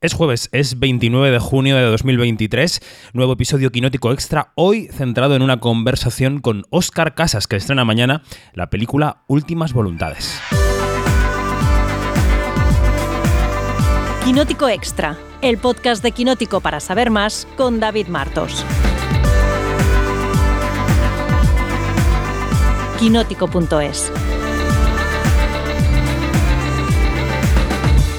Es jueves, es 29 de junio de 2023, nuevo episodio Quinótico Extra, hoy centrado en una conversación con Oscar Casas, que estrena mañana la película Últimas Voluntades. Quinótico Extra, el podcast de Quinótico para saber más con David Martos. Quinótico.es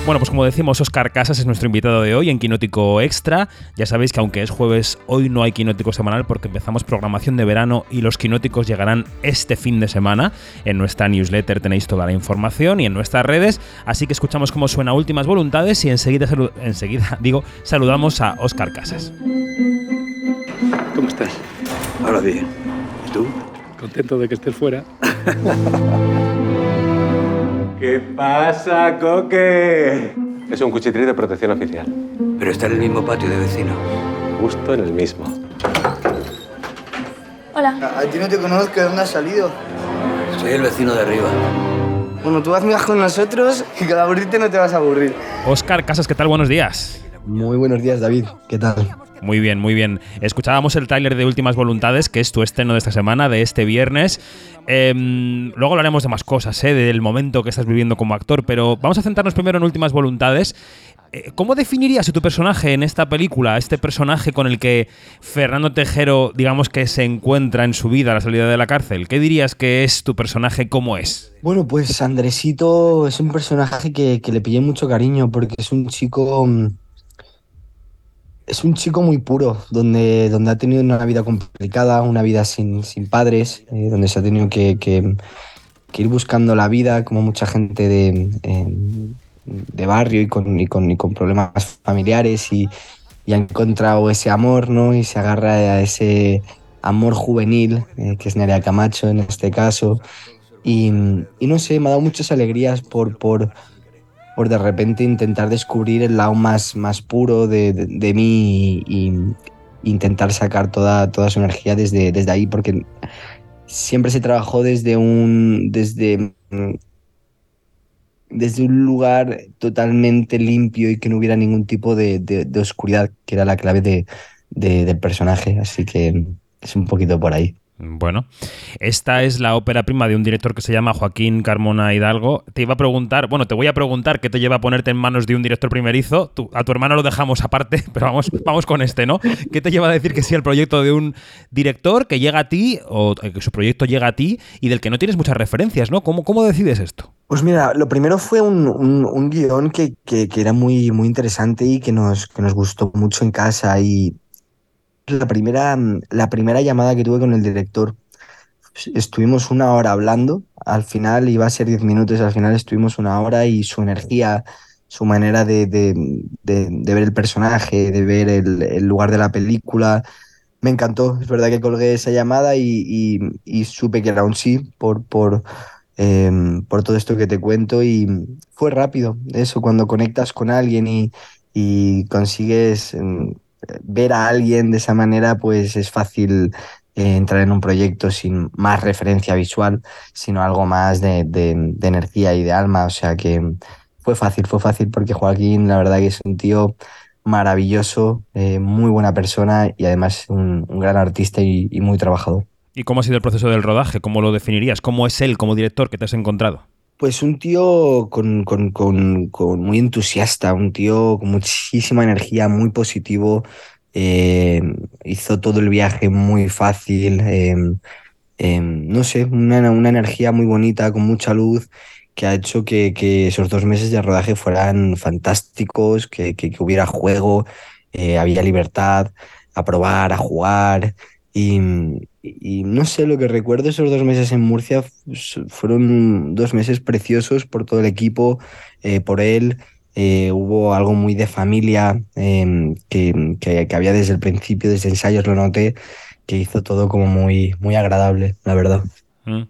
Bueno, pues como decimos, Oscar Casas es nuestro invitado de hoy en Quinótico Extra. Ya sabéis que aunque es jueves, hoy no hay Quinótico semanal porque empezamos programación de verano y los Quinóticos llegarán este fin de semana. En nuestra newsletter tenéis toda la información y en nuestras redes. Así que escuchamos cómo suena Últimas Voluntades y enseguida, enseguida digo, saludamos a Oscar Casas. ¿Cómo estás? Ahora bien. ¿Y tú? Contento de que estés fuera. ¿Qué pasa, Coque? Es un cuchitril de protección oficial. Pero está en el mismo patio de vecino. Justo en el mismo. Hola. A ti no te conozco, ¿de dónde has salido? Soy el vecino de arriba. Bueno, tú vas con nosotros y cada aburrirte no te vas a aburrir. Oscar Casas, ¿qué tal? Buenos días. Muy buenos días, David. ¿Qué tal? Muy bien, muy bien. Escuchábamos el tráiler de Últimas Voluntades, que es tu estreno de esta semana, de este viernes. Em, luego hablaremos de más cosas, ¿eh? del momento que estás viviendo como actor, pero vamos a centrarnos primero en Últimas Voluntades. Eh, ¿Cómo definirías a tu personaje en esta película, este personaje con el que Fernando Tejero, digamos que se encuentra en su vida a la salida de la cárcel? ¿Qué dirías que es tu personaje, cómo es? Bueno, pues Andresito es un personaje que, que le pillé mucho cariño porque es un chico mm, es un chico muy puro, donde, donde ha tenido una vida complicada, una vida sin, sin padres, eh, donde se ha tenido que, ir buscando la vida, como mucha gente de, em, de barrio y con, y con, y con problemas familiares, y, y, ha encontrado ese amor, ¿no? Y se agarra a ese amor juvenil, eh, que es Nerea Camacho en este caso. Y, y, no sé, me ha dado muchas alegrías por, por, por de repente intentar descubrir el lado más, más puro de, de, mí y, intentar sacar toda, toda su energía desde, desde ahí, porque siempre se trabajó desde un, desde, desde un lugar totalmente limpio y que no hubiera ningún tipo de, de, oscuridad, que era la clave de, del personaje. Así que es un poquito por ahí. Bueno, esta es la ópera prima de un director que se llama Joaquín Carmona Hidalgo. Te iba a preguntar, bueno, te voy a preguntar qué te lleva a ponerte en manos de un director primerizo. A tu hermano lo dejamos aparte, pero vamos, vamos con este, ¿no? ¿Qué te lleva a decir que sí el proyecto de un director que llega a ti, o que su proyecto llega a ti, y del que no tienes muchas referencias, ¿no? ¿Cómo, cómo decides esto? Pues mira, lo primero fue un, un, guion que, que, que, era muy, muy interesante y que nos, que nos gustó mucho en casa y la primera, la primera llamada que tuve con el director. Estuvimos una hora hablando, al final iba a ser diez minutos, al final estuvimos una hora y su energía, su manera de, de, de, ver el personaje, de ver el, lugar de la película, me encantó. Es verdad que colgué esa llamada y, supe que era un sí por, por, eh, por todo esto que te cuento y fue rápido. Eso, cuando conectas con alguien y, y consigues ver a alguien de esa manera, pues es fácil eh, entrar en un proyecto sin más referencia visual, sino algo más de, de, energía y de alma. O sea que fue fácil, fue fácil porque Joaquín, la verdad que es un tío maravilloso, eh, muy buena persona y además un, un gran artista y, y muy trabajador. ¿Y cómo ha sido el proceso del rodaje? ¿Cómo lo definirías? ¿Cómo es él como director que te has encontrado? Pues un tío con, con, con, con, muy entusiasta, un tío con muchísima energía, muy positivo. Eh, hizo todo el viaje muy fácil. Eh, eh, no sé, una, una, energía muy bonita, con mucha luz, que ha hecho que, que esos dos meses de rodaje fueran fantásticos, que, que, que hubiera juego, había libertad a probar, a jugar. Y, no sé, lo que recuerdo esos dos meses en Murcia fueron dos meses preciosos por todo el equipo, eh, por él. Eh, hubo algo muy de familia eh, que, que, había desde el principio, desde ensayos lo noté, que hizo todo como muy, muy agradable, la verdad. Mm.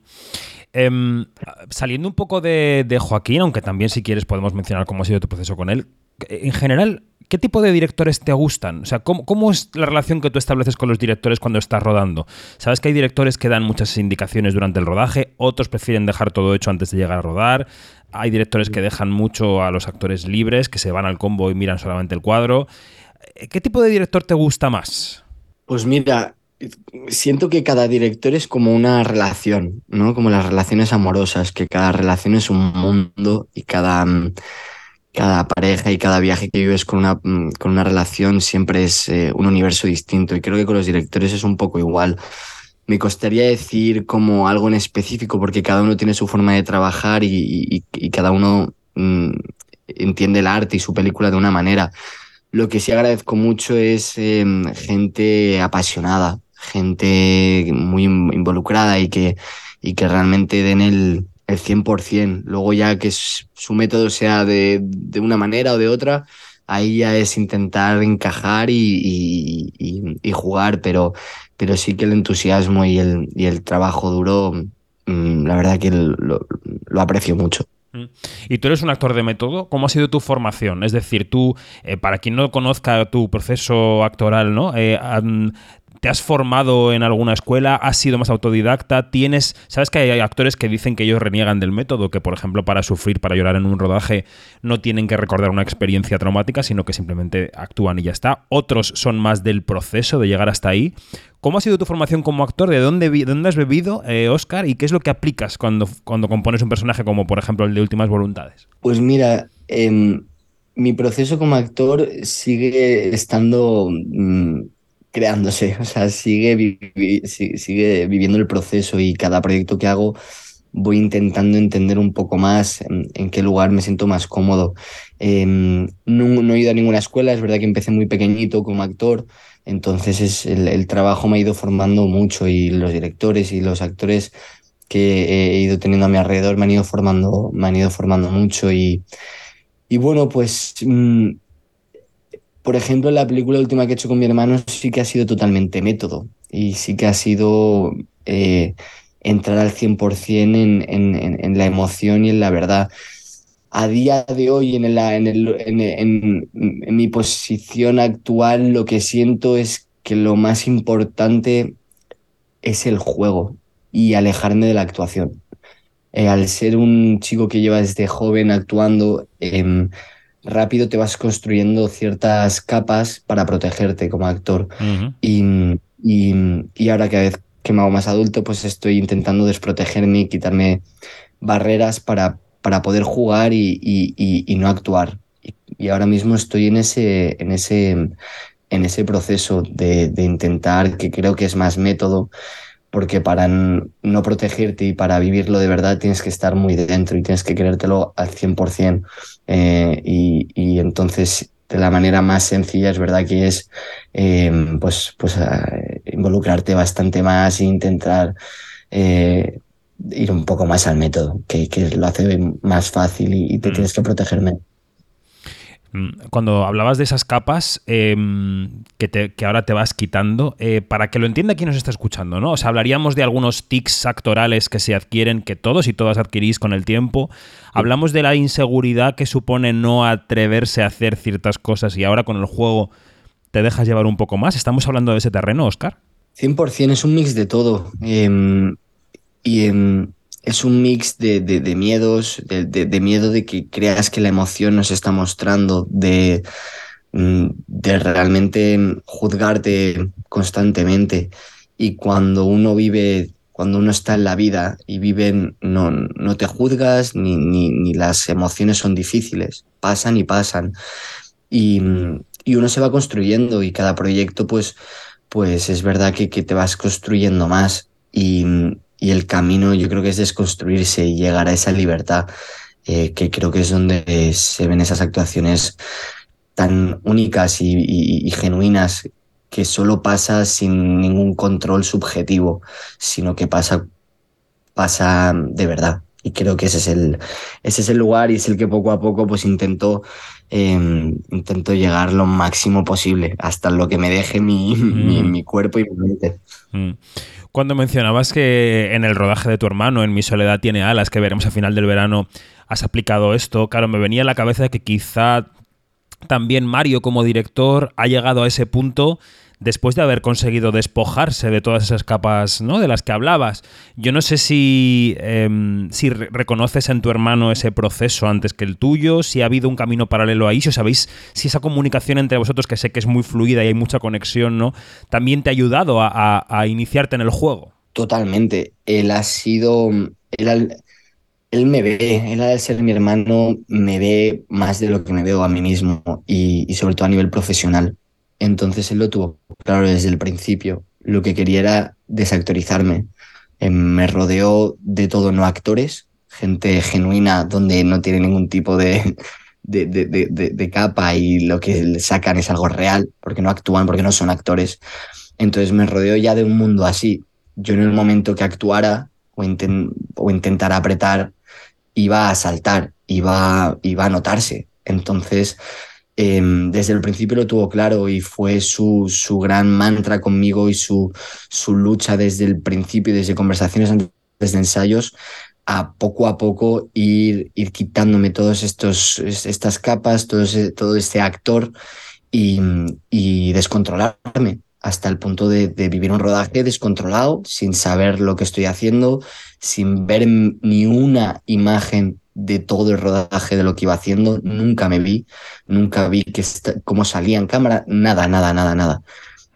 Eh, saliendo un poco de Joaquín, aunque también si quieres podemos mencionar cómo ha sido tu proceso con él, en general, ¿qué tipo de directores te gustan? O sea, ¿cómo, ¿cómo, es la relación que tú estableces con los directores cuando estás rodando? Sabes que hay directores que dan muchas indicaciones durante el rodaje, otros prefieren dejar todo hecho antes de llegar a rodar. hay directores que dejan mucho a los actores libres, que se van al combo y miran solamente el cuadro. ¿Qué tipo de director te gusta más? Pues mira, siento que cada director es como una relación, ¿no? Como las relaciones amorosas, que cada relación es un mundo y cada, mm, cada pareja y cada viaje que vives con una, mm, con una relación siempre es eh, un universo distinto. Y creo que con los directores es un poco igual. Me costaría decir como algo en específico porque cada uno tiene su forma de trabajar y, y, cada uno mm, entiende el arte y su película de una manera. Lo que sí agradezco mucho es em, gente apasionada, gente muy involucrada y que, y que realmente den el, el 100%. Luego ya que su método sea de, de, una manera o de otra, ahí ya es intentar encajar y, jugar, pero, pero sí que el entusiasmo y el, trabajo duro, mm, la verdad que lo, lo aprecio mucho. Mm. Y tú eres un actor de método. ¿Cómo ha sido tu formación? Es decir, tú, eh, para quien no conozca tu proceso actoral, ¿no? Eh, ¿Te has formado en alguna escuela? ¿Has sido más autodidacta? ¿Tienes. ¿Sabes que hay actores que dicen que ellos reniegan del método? Que, por ejemplo, para sufrir, para llorar en un rodaje, no tienen que recordar una experiencia traumática, sino que simplemente actúan y ya está. Otros son más del proceso de llegar hasta ahí. ¿Cómo ha sido tu formación como actor? ¿De dónde, has bebido, eh, Oscar? ¿Y qué es lo que aplicas cuando, cuando compones un personaje como, por ejemplo, el de Últimas Voluntades? Pues mira, em, mi proceso como actor sigue estando. Mm, creándose, o sea, sigue, sigue viviendo el proceso y cada proyecto que hago voy intentando entender un poco más en, qué lugar me siento más cómodo. Em, no, he ido a ninguna escuela, es verdad que empecé muy pequeñito como actor, entonces es, el, trabajo me ha ido formando mucho y los directores y los actores que he ido teniendo a mi alrededor me han ido formando, me han ido formando mucho y, y bueno, pues... Mm, por ejemplo, la película última que he hecho con mi hermano sí que ha sido totalmente método y sí que ha sido eh, entrar al 100% en, en, la emoción y en la verdad. A día de hoy, en, mi posición actual, lo que siento es que lo más importante es el juego y alejarme de la actuación. Eh, al ser un chico que lleva desde joven actuando, eh, rápido te vas construyendo ciertas capas para protegerte como actor. y, y, ahora cada vez que me hago más adulto, pues estoy intentando desprotegerme y quitarme barreras para, para poder jugar y, y no actuar. Y, ahora mismo estoy en ese, en ese, en ese proceso de, de intentar, que creo que es más método, porque para no protegerte y para vivirlo de verdad tienes que estar muy dentro y tienes que querértelo al 100%. Eh, y, y, entonces, de la manera más sencilla, es verdad que es eh, pues, pues eh, involucrarte bastante más e intentar eh, ir un poco más al método, que, que lo hace más fácil y, y te mm. tienes que protegerme. Mm, cuando hablabas de esas capas em, que, ahora te vas quitando, eh, para que lo entienda quien nos está escuchando, ¿no? O sea, hablaríamos de algunos tics actorales que se adquieren, que todos y todas adquirís con el tiempo. Hablamos de la inseguridad que supone no atreverse a hacer ciertas cosas y ahora con el juego te dejas llevar un poco más. ¿Estamos hablando de ese terreno, Oscar? 100%, es un mix de todo. Em, y en es un mix de, de, miedos, de, de, miedo de que creas que la emoción nos está mostrando, de, mm, de realmente juzgarte constantemente. Y cuando uno vive, cuando uno está en la vida y vive, no, no te juzgas ni, ni, ni las emociones son difíciles, pasan y pasan. Y, y, uno se va construyendo y cada proyecto, pues, pues es verdad que, que te vas construyendo más. Y, y el camino yo creo que es desconstruirse y llegar a esa libertad, eh, que creo que es donde se ven esas actuaciones tan únicas y, genuinas que solo pasa sin ningún control subjetivo, sino que pasa, pasa de verdad. Y creo que ese es el, ese es el lugar y es el que poco a poco pues intento, em, intento llegar lo máximo posible, hasta lo que me deje mi, mi, mm. cuerpo y mi mente. Mm. Cuando mencionabas que en el rodaje de tu hermano, en Mi Soledad tiene alas, que veremos a final del verano, has aplicado esto, claro, me venía a la cabeza que quizá también Mario como director ha llegado a ese punto después de haber conseguido despojarse de todas esas capas ¿no? de las que hablabas. Yo no sé si, em, si reconoces en tu hermano ese proceso antes que el tuyo, si ha habido un camino paralelo ahí, si sabéis si esa comunicación entre vosotros, que sé que es muy fluida y hay mucha conexión, ¿no? también te ha ayudado a, iniciarte en el juego. Totalmente. Él ha sido. Él, él me ve, él al ser mi hermano me ve más de lo que me veo a mí mismo y sobre todo a nivel profesional. Entonces él lo tuvo claro desde el principio. Lo que quería era desactorizarme. Em, me rodeó de todo no actores, gente genuina donde no tiene ningún tipo de, de, de, de, capa y lo que le sacan es algo real, porque no actúan, porque no son actores. Entonces me rodeó ya de un mundo así. Yo en el momento que actuara o, o intentara apretar, iba a saltar, iba, iba a notarse. Entonces, em, desde el principio lo tuvo claro y fue su, su gran mantra conmigo y su, su lucha desde el principio, desde conversaciones antes de ensayos, a poco a poco ir, ir quitándome todas estas capas, todo, todo este actor y, y, descontrolarme hasta el punto de, de, vivir un rodaje descontrolado, sin saber lo que estoy haciendo, sin ver ni una imagen de todo el rodaje de lo que iba haciendo, nunca me vi, nunca vi que cómo salía en cámara, nada, nada, nada, nada.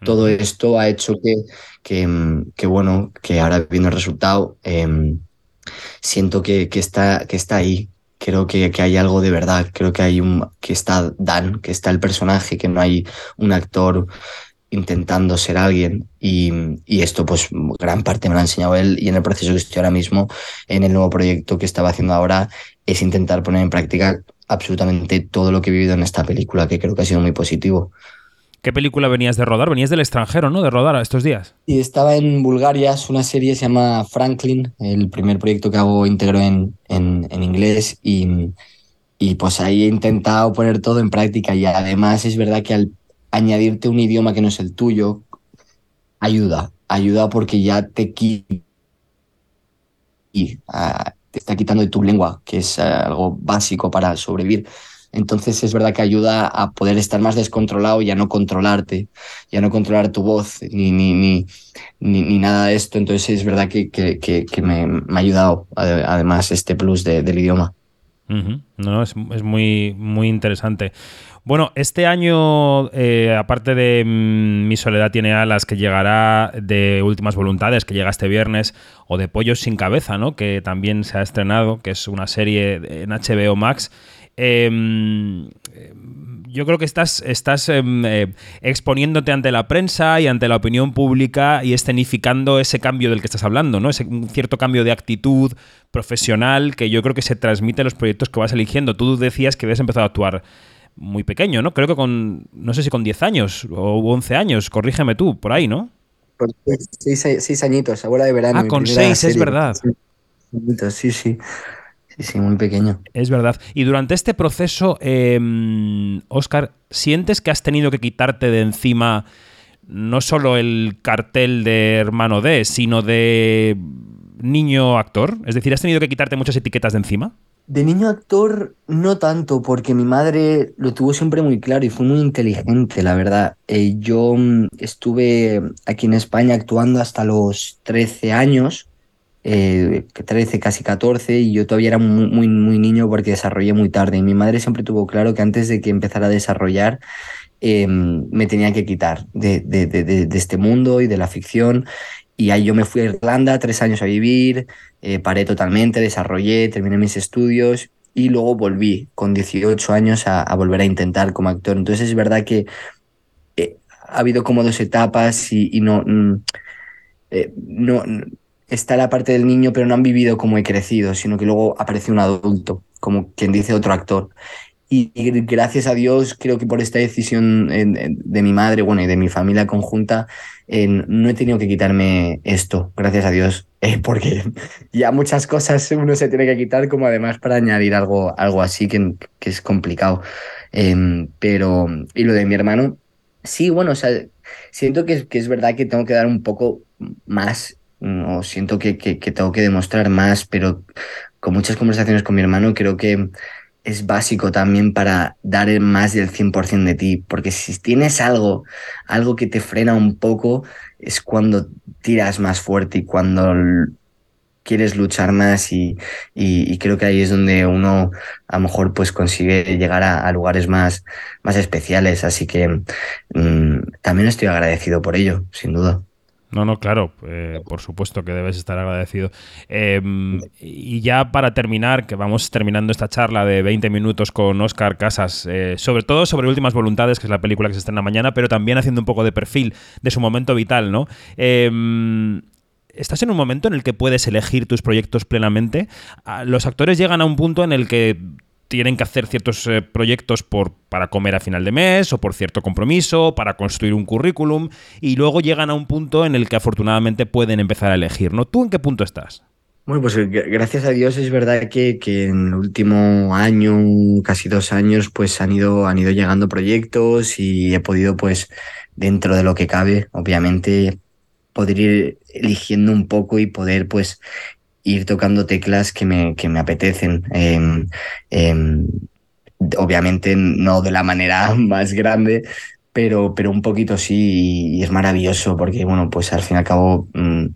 Todo esto ha hecho que, que, que bueno, que ahora viendo el resultado, eh, siento que, que, está, que está ahí. Creo que, que hay algo de verdad, creo que hay un, que está Dan, que está el personaje, que no hay un actor intentando ser alguien y, y, esto pues gran parte me lo ha enseñado él y en el proceso que estoy ahora mismo en el nuevo proyecto que estaba haciendo ahora es intentar poner en práctica absolutamente todo lo que he vivido en esta película que creo que ha sido muy positivo. ¿Qué película venías de rodar? Venías del extranjero, ¿no? De rodar a estos días. Y estaba en Bulgaria, es una serie, se llama Franklin, el primer proyecto que hago íntegro en, en, en inglés y, y pues ahí he intentado poner todo en práctica y además es verdad que al añadirte un idioma que no es el tuyo, ayuda, ayuda porque ya te quita uh, te está quitando de tu lengua, que es uh, algo básico para sobrevivir. Entonces es verdad que ayuda a poder estar más descontrolado y a no controlarte, y a no controlar tu voz ni, ni, ni, ni, nada de esto. Entonces es verdad que, que, que, me, ha ayudado además este plus de, del idioma. No, es, es, muy, muy interesante. Bueno, este año, eh, aparte de mmm, Mi Soledad tiene alas, que llegará de Últimas Voluntades, que llega este viernes, o de Pollos sin Cabeza, ¿no? que también se ha estrenado, que es una serie en HBO Max. Eh, yo creo que estás, estás eh, exponiéndote ante la prensa y ante la opinión pública y escenificando ese cambio del que estás hablando, ¿no? Ese un cierto cambio de actitud profesional que yo creo que se transmite en los proyectos que vas eligiendo. Tú decías que habías empezado a actuar muy pequeño, ¿no? Creo que con, no sé si con 10 años o 11 años, corrígeme tú, por ahí, ¿no? Seis, seis añitos, abuela de verano. Ah, con 6, es verdad. Sí, sí. Sí, sí, muy pequeño. Es verdad. Y durante este proceso, eh, Oscar, ¿sientes que has tenido que quitarte de encima no solo el cartel de hermano D, sino de niño actor? Es decir, ¿has tenido que quitarte muchas etiquetas de encima? De niño actor, no tanto, porque mi madre lo tuvo siempre muy claro y fue muy inteligente, la verdad. Eh, yo estuve aquí en España actuando hasta los 13 años eh, 13, casi 14, y yo todavía era muy, muy, niño porque desarrollé muy tarde. Y mi madre siempre tuvo claro que antes de que empezara a desarrollar, eh, me tenía que quitar de, de, de, de, este mundo y de la ficción. Y ahí yo me fui a Irlanda, tres años a vivir, eh, paré totalmente, desarrollé, terminé mis estudios y luego volví con 18 años a, volver a intentar como actor. Entonces es verdad que eh, ha habido como dos etapas y, y no, mm, eh, no está la parte del niño, pero no han vivido como he crecido, sino que luego aparece un adulto, como quien dice otro actor. Y, y gracias a Dios, creo que por esta decisión en, en, de mi madre, bueno, y de mi familia conjunta, en, no he tenido que quitarme esto, gracias a Dios, eh, porque ya muchas cosas uno se tiene que quitar, como además para añadir algo, algo así que, que es complicado. Eh, pero, y lo de mi hermano, sí, bueno, o sea, siento que, que es verdad que tengo que dar un poco más o siento que, que, que, tengo que demostrar más, pero con muchas conversaciones con mi hermano creo que, es básico también para dar más del 100% de ti, porque si tienes algo, algo que te frena un poco, es cuando tiras más fuerte y cuando quieres luchar más y, y- creo que ahí es donde uno a lo mejor pues consigue llegar a, a lugares más, más especiales, así que mm, también estoy agradecido por ello, sin duda. No, no, claro, eh, por supuesto que debes estar agradecido. Eh, y ya para terminar, que vamos terminando esta charla de 20 minutos con Oscar Casas, eh, sobre todo sobre Últimas Voluntades, que es la película que se estrena mañana, pero también haciendo un poco de perfil de su momento vital, ¿no? Eh, Estás en un momento en el que puedes elegir tus proyectos plenamente. Ah, Los actores llegan a un punto en el que tienen que hacer ciertos eh, proyectos por, para comer a final de mes o por cierto compromiso, para construir un currículum y luego llegan a un punto en el que afortunadamente pueden empezar a elegir, ¿no? ¿Tú en qué punto estás? Bueno, pues eh, gra- gracias a Dios es verdad que, que en el último año, casi dos años, pues han ido, han ido llegando proyectos y he podido, pues, dentro de lo que cabe, obviamente, poder ir eligiendo un poco y poder, pues, ir tocando teclas que me, que me apetecen. Em, em, obviamente no de la manera más grande, pero, pero un poquito sí, y es maravilloso porque, bueno, pues al fin y al cabo, mm,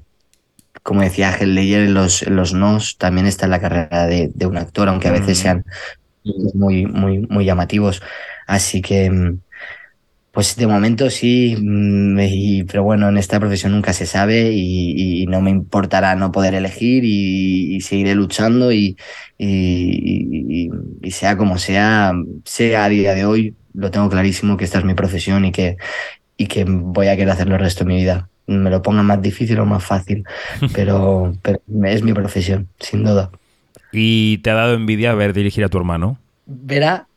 como decía Ángel Leyer, en los, en los nos también está en la carrera de, de un actor, aunque a veces Mm. sean muy, muy, muy llamativos. Así que, mm, pues de momento sí, mm, y- pero bueno, en esta profesión nunca se sabe y, y no me importará no poder elegir y, y seguiré luchando y, sea como sea, sea a día de hoy, lo tengo clarísimo que esta es mi profesión y que, y que voy a querer hacerlo el resto de mi vida. Me lo ponga más difícil o más fácil, pero, pero es mi profesión, sin duda. ¿Y te ha dado envidia ver dirigir a tu hermano? Verá,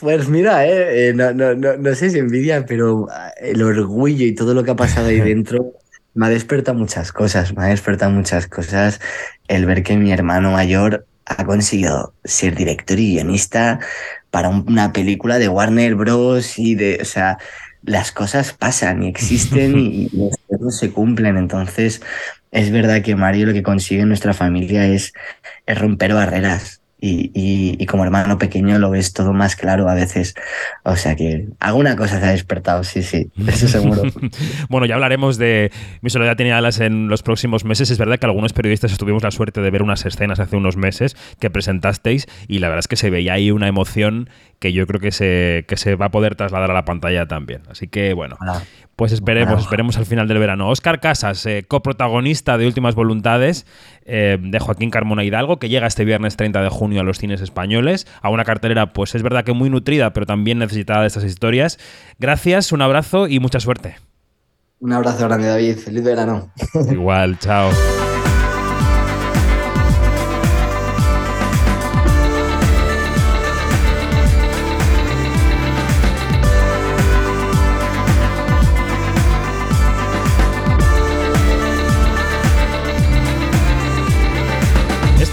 pues mira, eh, eh, no, no, no, no sé si envidia, pero ah, el orgullo y todo lo que ha pasado ahí dentro me ha despertado muchas cosas, me ha despertado muchas cosas el ver que mi hermano mayor ha conseguido ser director y guionista para un- una película de Warner Bros. y de, o sea, las cosas pasan y existen y, y los sueños se cumplen, entonces es verdad que Mario lo que consigue en nuestra familia es, es romper barreras. Y, y- como hermano pequeño lo ves todo más claro a veces. O sea que alguna cosa se ha despertado, sí, sí, eso seguro. bueno, ya hablaremos de Mi soledad tenía alas en los próximos meses. Es verdad que algunos periodistas tuvimos la suerte de ver unas escenas hace unos meses que presentasteis y la verdad es que se veía ahí una emoción que yo creo que se, que se va a poder trasladar a la pantalla también. Así que bueno, pues esperemos, esperemos al final del verano. Óscar Casas, eh, coprotagonista de Últimas Voluntades eh, de Joaquín Carmona Hidalgo, que llega este viernes 30 de junio a los cines españoles, a una cartelera pues es verdad que muy nutrida, pero también necesitada de estas historias. Gracias, un abrazo y mucha suerte. Un abrazo grande, David. Feliz verano. Igual, chao.